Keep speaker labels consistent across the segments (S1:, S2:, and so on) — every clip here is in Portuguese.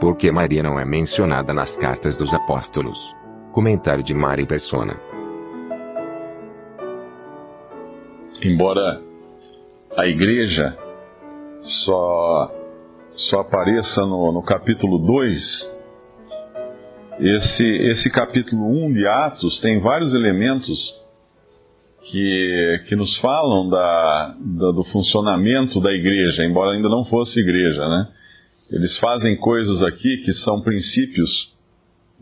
S1: Por que Maria não é mencionada nas cartas dos apóstolos? Comentário de Mari Persona.
S2: embora a igreja só, só apareça no, no capítulo 2, esse, esse capítulo 1 um de Atos tem vários elementos que, que nos falam da, da, do funcionamento da igreja, embora ainda não fosse igreja, né? Eles fazem coisas aqui que são princípios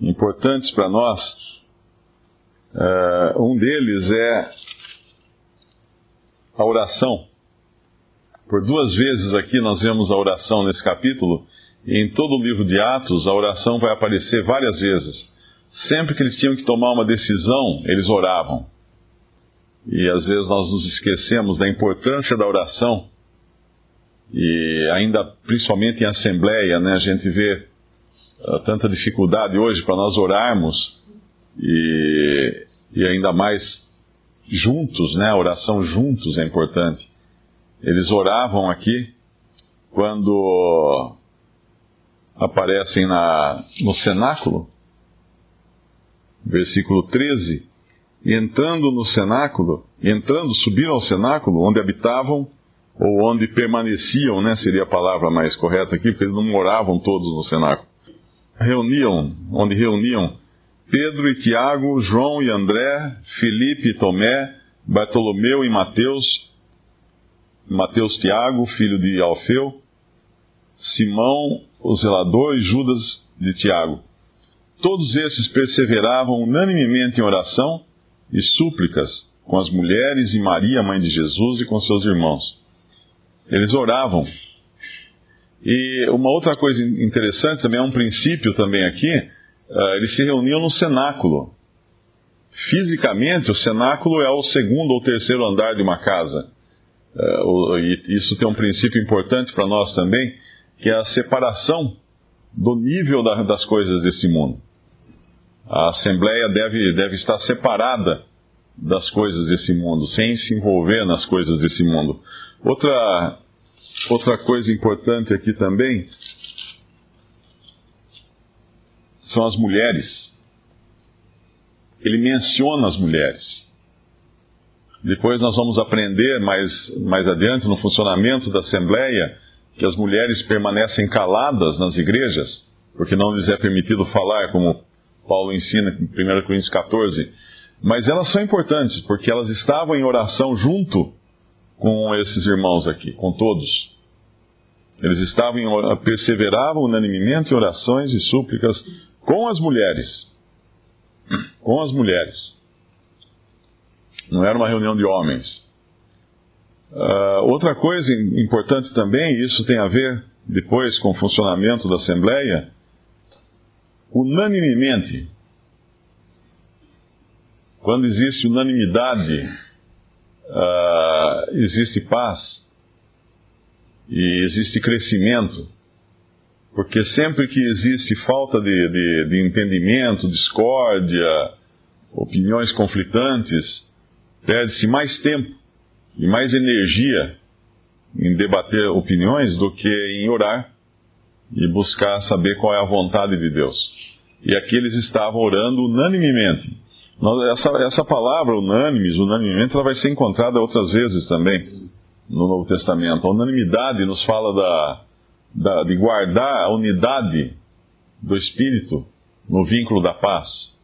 S2: importantes para nós. Uh, um deles é a oração. Por duas vezes aqui nós vemos a oração nesse capítulo, e em todo o livro de Atos a oração vai aparecer várias vezes. Sempre que eles tinham que tomar uma decisão, eles oravam. E às vezes nós nos esquecemos da importância da oração, e ainda principalmente em assembleia, né, a gente vê uh, tanta dificuldade hoje para nós orarmos, e, e ainda mais juntos, né? A oração juntos é importante. Eles oravam aqui quando aparecem na, no cenáculo, versículo 13, e entrando no cenáculo, entrando, subiram ao cenáculo, onde habitavam, ou onde permaneciam, né, seria a palavra mais correta aqui, porque eles não moravam todos no cenáculo. Reuniam, onde reuniam Pedro e Tiago, João e André, Felipe e Tomé, Bartolomeu e Mateus, Mateus Tiago, filho de Alfeu, Simão, o zelador, e Judas de Tiago. Todos esses perseveravam unanimemente em oração e súplicas com as mulheres e Maria, mãe de Jesus, e com seus irmãos. Eles oravam. E uma outra coisa interessante também, é um princípio também aqui, uh, eles se reuniam no cenáculo. Fisicamente, o cenáculo é o segundo ou terceiro andar de uma casa. Uh, e isso tem um princípio importante para nós também, que é a separação do nível da, das coisas desse mundo. A Assembleia deve, deve estar separada das coisas desse mundo, sem se envolver nas coisas desse mundo. Outra, outra coisa importante aqui também são as mulheres. Ele menciona as mulheres. Depois nós vamos aprender mais, mais adiante no funcionamento da Assembleia que as mulheres permanecem caladas nas igrejas, porque não lhes é permitido falar, como Paulo ensina em 1 Coríntios 14. Mas elas são importantes, porque elas estavam em oração junto com esses irmãos aqui, com todos. Eles estavam em, perseveravam unanimemente em orações e súplicas com as mulheres. Com as mulheres. Não era uma reunião de homens. Uh, outra coisa importante também, isso tem a ver depois com o funcionamento da Assembleia, unanimemente. Quando existe unanimidade, uh, existe paz e existe crescimento. Porque sempre que existe falta de, de, de entendimento, discórdia, opiniões conflitantes, perde-se mais tempo e mais energia em debater opiniões do que em orar e buscar saber qual é a vontade de Deus. E aqui eles estavam orando unanimemente. Essa, essa palavra unânimes, unanimemente, ela vai ser encontrada outras vezes também no Novo Testamento. A unanimidade nos fala da, da, de guardar a unidade do Espírito no vínculo da paz.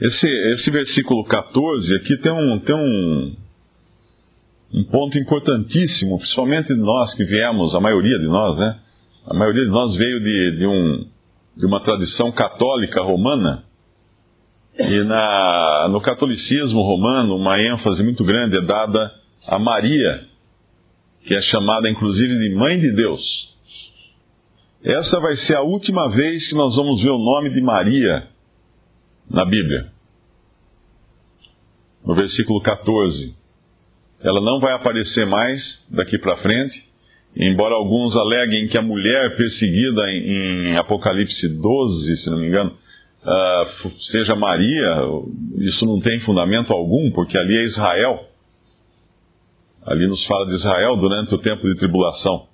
S2: Esse, esse versículo 14 aqui tem um, tem um, um ponto importantíssimo, principalmente nós que viemos, a maioria de nós, né? A maioria de nós veio de, de, um, de uma tradição católica romana. E na, no catolicismo romano, uma ênfase muito grande é dada a Maria, que é chamada inclusive de Mãe de Deus. Essa vai ser a última vez que nós vamos ver o nome de Maria na Bíblia. No versículo 14. Ela não vai aparecer mais daqui para frente, embora alguns aleguem que a mulher perseguida em, em Apocalipse 12, se não me engano, uh, seja Maria, isso não tem fundamento algum, porque ali é Israel. Ali nos fala de Israel durante o tempo de tribulação.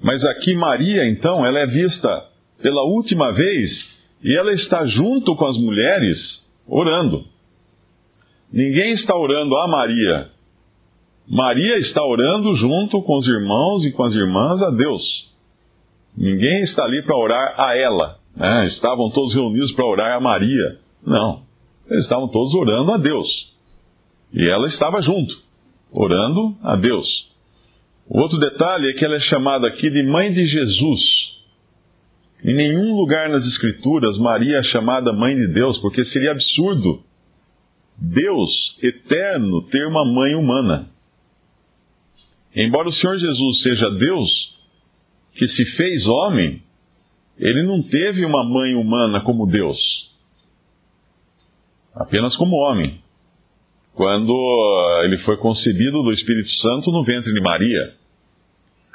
S2: Mas aqui Maria, então, ela é vista pela última vez e ela está junto com as mulheres orando. Ninguém está orando a Maria. Maria está orando junto com os irmãos e com as irmãs a Deus. Ninguém está ali para orar a ela. Né? Estavam todos reunidos para orar a Maria. Não. Eles estavam todos orando a Deus. E ela estava junto, orando a Deus. O outro detalhe é que ela é chamada aqui de mãe de Jesus. Em nenhum lugar nas Escrituras Maria é chamada mãe de Deus, porque seria absurdo Deus eterno ter uma mãe humana. Embora o Senhor Jesus seja Deus, que se fez homem, ele não teve uma mãe humana como Deus, apenas como homem quando ele foi concebido do Espírito Santo no ventre de Maria.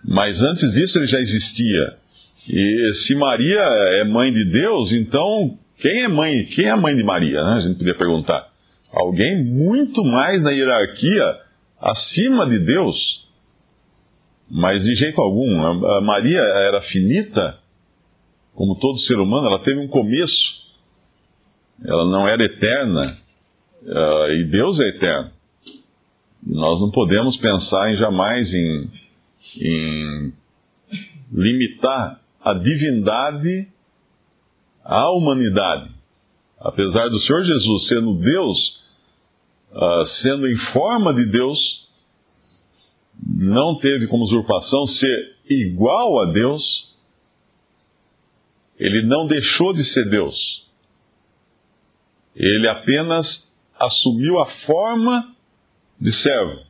S2: Mas antes disso ele já existia. E se Maria é mãe de Deus, então quem é mãe? Quem é a mãe de Maria? Né? A gente podia perguntar. Alguém muito mais na hierarquia acima de Deus. Mas de jeito algum. A Maria era finita, como todo ser humano, ela teve um começo. Ela não era eterna. Uh, e Deus é eterno. Nós não podemos pensar em jamais em, em limitar a divindade à humanidade. Apesar do Senhor Jesus sendo Deus, uh, sendo em forma de Deus, não teve como usurpação ser igual a Deus, ele não deixou de ser Deus. Ele apenas assumiu a forma de servo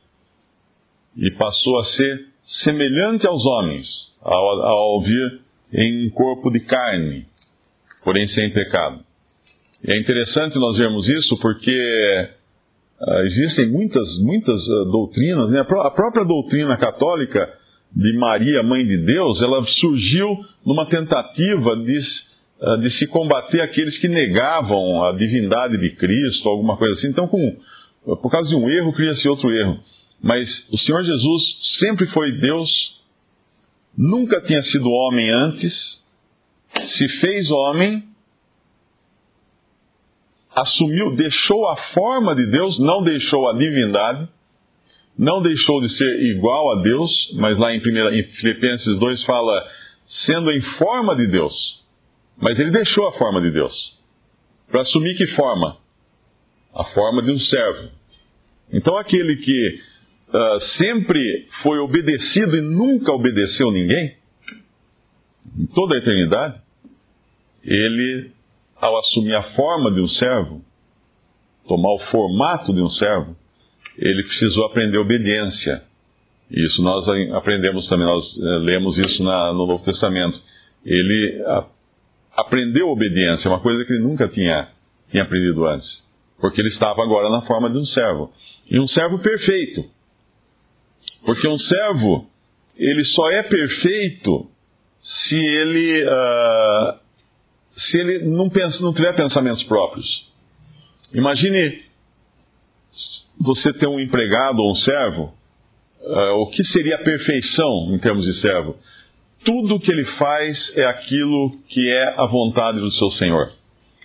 S2: e passou a ser semelhante aos homens ao, ao vir em um corpo de carne, porém sem pecado. E é interessante nós vermos isso porque uh, existem muitas, muitas uh, doutrinas, né? a própria doutrina católica de Maria, Mãe de Deus, ela surgiu numa tentativa de ah, de se combater aqueles que negavam a divindade de Cristo, alguma coisa assim. Então, com, por causa de um erro, cria-se outro erro. Mas o Senhor Jesus sempre foi Deus, nunca tinha sido homem antes, se fez homem, assumiu, deixou a forma de Deus, não deixou a divindade, não deixou de ser igual a Deus, mas lá em, primeira, em Filipenses 2 fala, sendo em forma de Deus. Mas ele deixou a forma de Deus. Para assumir que forma? A forma de um servo. Então aquele que uh, sempre foi obedecido e nunca obedeceu ninguém, em toda a eternidade, ele, ao assumir a forma de um servo, tomar o formato de um servo, ele precisou aprender obediência. Isso nós aprendemos também, nós uh, lemos isso na, no Novo Testamento. Ele uh, aprendeu obediência, uma coisa que ele nunca tinha, tinha aprendido antes. Porque ele estava agora na forma de um servo. E um servo perfeito. Porque um servo, ele só é perfeito se ele, uh, se ele não, pensa, não tiver pensamentos próprios. Imagine você ter um empregado ou um servo, uh, o que seria a perfeição em termos de servo? tudo que ele faz é aquilo que é a vontade do seu Senhor.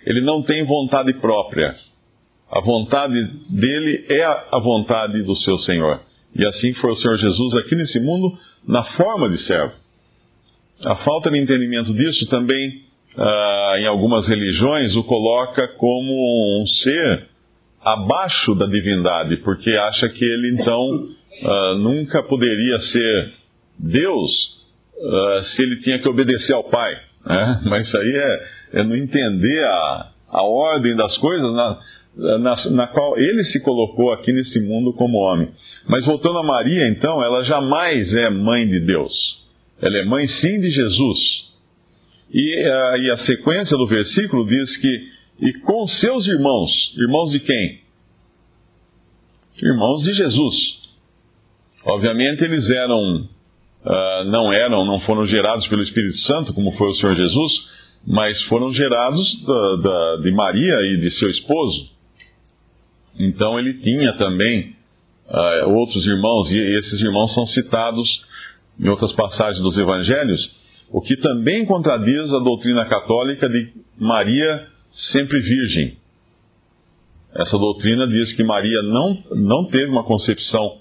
S2: Ele não tem vontade própria. A vontade dele é a vontade do seu Senhor. E assim foi o Senhor Jesus aqui nesse mundo, na forma de servo. A falta de entendimento disso também, ah, em algumas religiões, o coloca como um ser abaixo da divindade, porque acha que ele então ah, nunca poderia ser Deus, uh, se ele tinha que obedecer ao pai. Né? Mas isso aí é, é não entender a, a ordem das coisas. Na, na, na, qual ele se colocou aqui nesse mundo como homem. Mas voltando a Maria, então, ela jamais é mãe de Deus. Ela é mãe sim de Jesus. E, a, e a sequência do versículo diz que, e com seus irmãos, irmãos de quem? Irmãos de Jesus. Obviamente eles eram, uh, não eram, não foram gerados pelo Espírito Santo, como foi o Senhor Jesus, mas foram gerados da, da, de Maria e de seu esposo. Então ele tinha também uh, outros irmãos, e esses irmãos são citados em outras passagens dos evangelhos, o que também contradiz a doutrina católica de Maria sempre virgem. Essa doutrina diz que Maria não, não teve uma concepção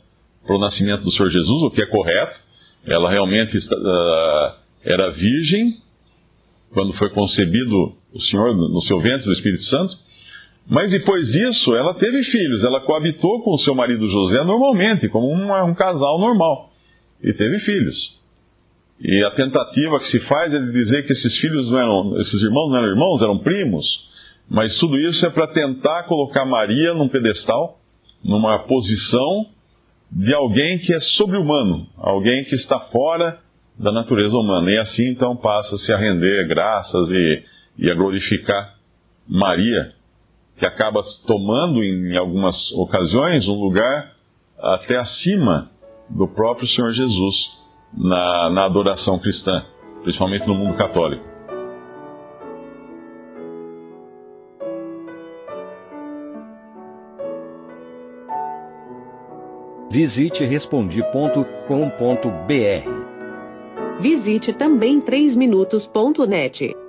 S2: para o nascimento do Senhor Jesus, o que é correto. Ela realmente uh, era virgem quando foi concebido o Senhor no seu ventre do Espírito Santo. Mas depois disso, ela teve filhos, ela coabitou com o seu marido José normalmente, como uma, um casal normal, e teve filhos. E a tentativa que se faz é de dizer que esses filhos não eram, esses irmãos não eram irmãos, eram primos, mas tudo isso é para tentar colocar Maria num pedestal, numa posição de alguém que é sobre-humano, alguém que está fora da natureza humana. E assim então passa-se a render graças e, e a glorificar Maria, que acaba tomando em algumas ocasiões um lugar até acima do próprio Senhor Jesus na, na adoração cristã, principalmente no mundo católico.
S3: Visite respondi.com.br.
S4: Visite também 3minutos.net.